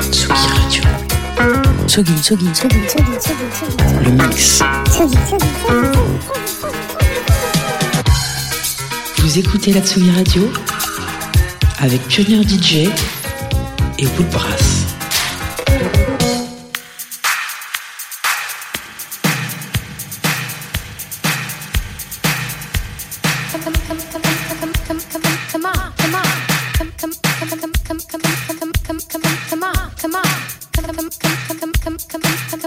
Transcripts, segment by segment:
Tsugi Radio. Tsugi, Tsugi, Tsugi, Tsugi, Tsugi, Le mix. Vous écoutez la Tsugi Radio avec Pionnier DJ et Woodbrass. For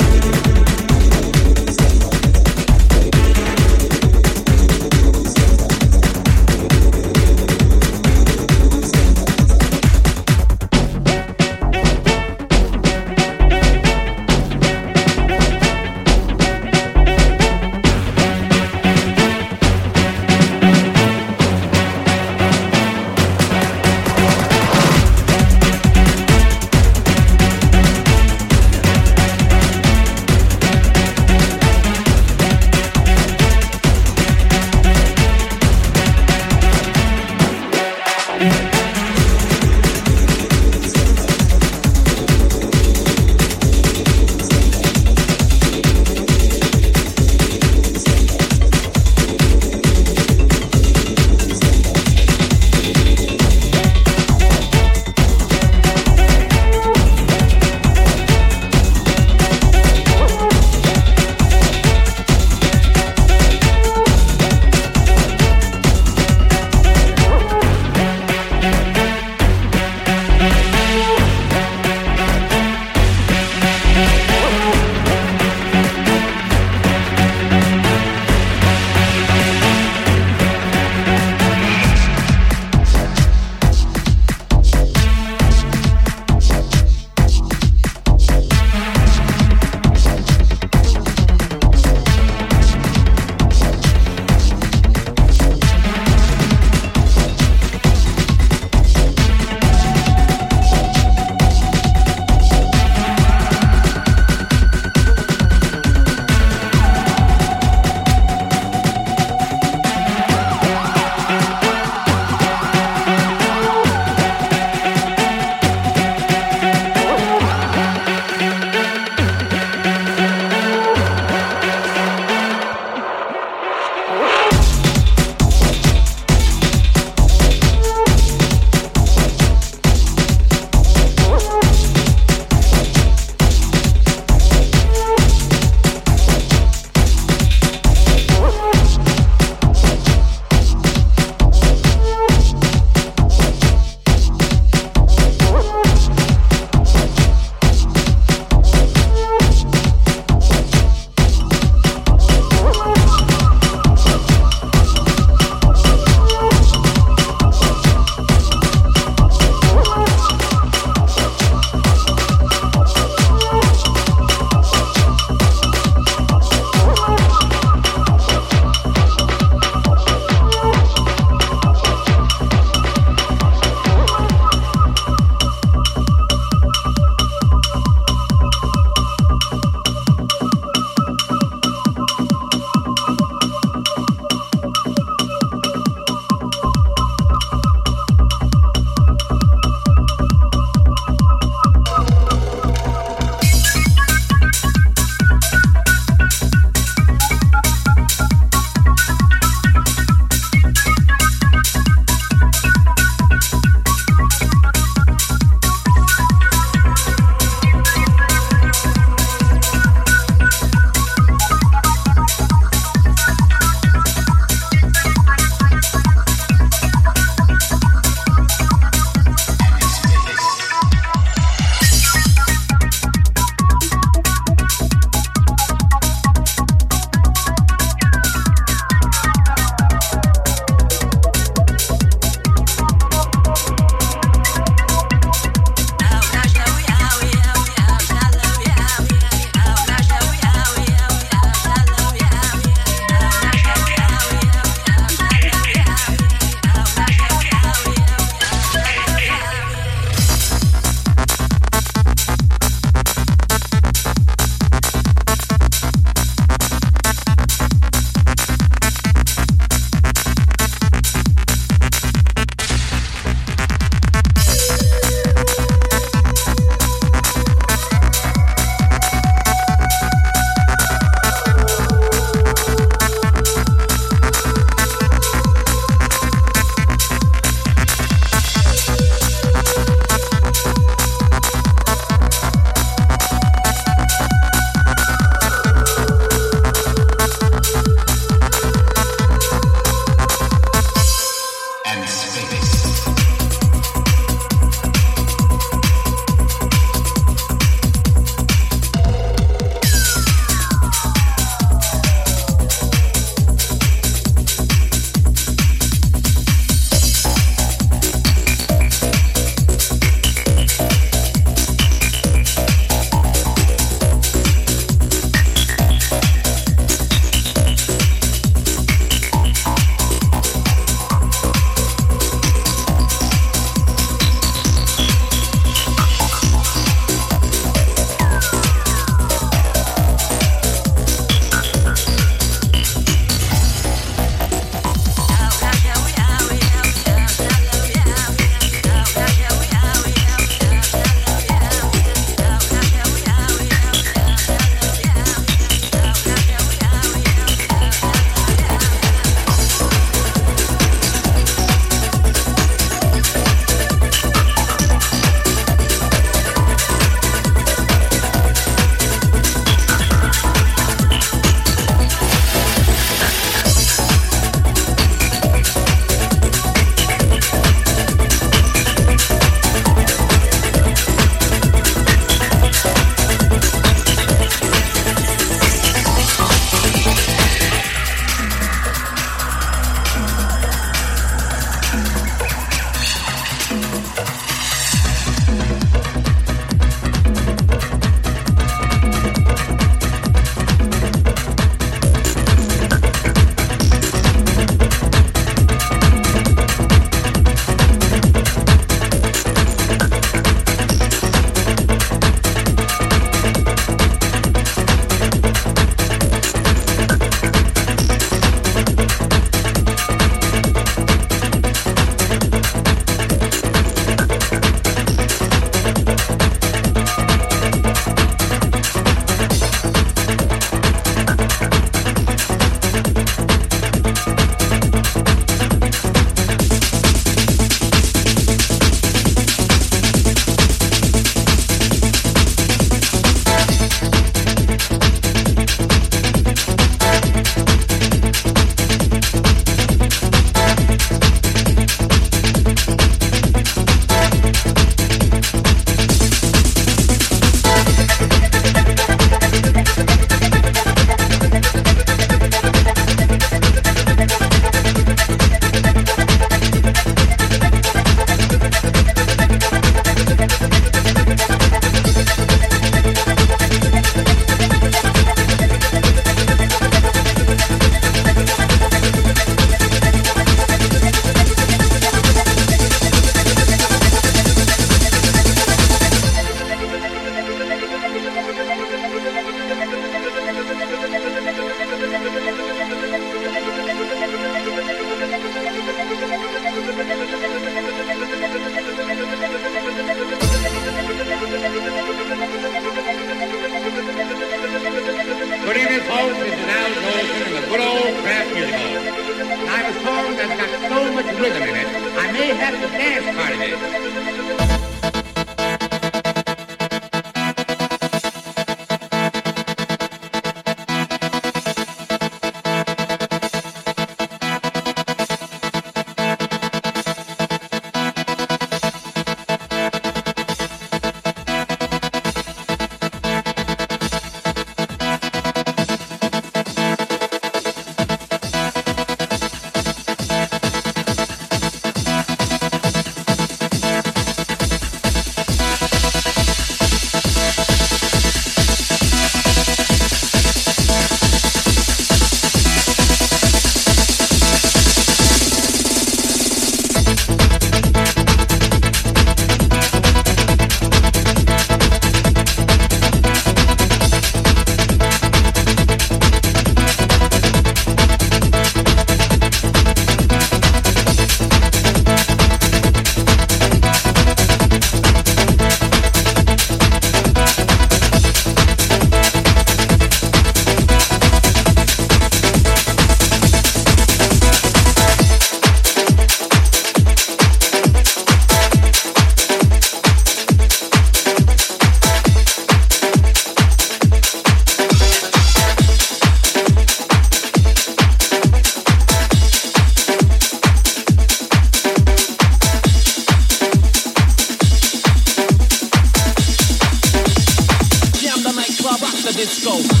Go.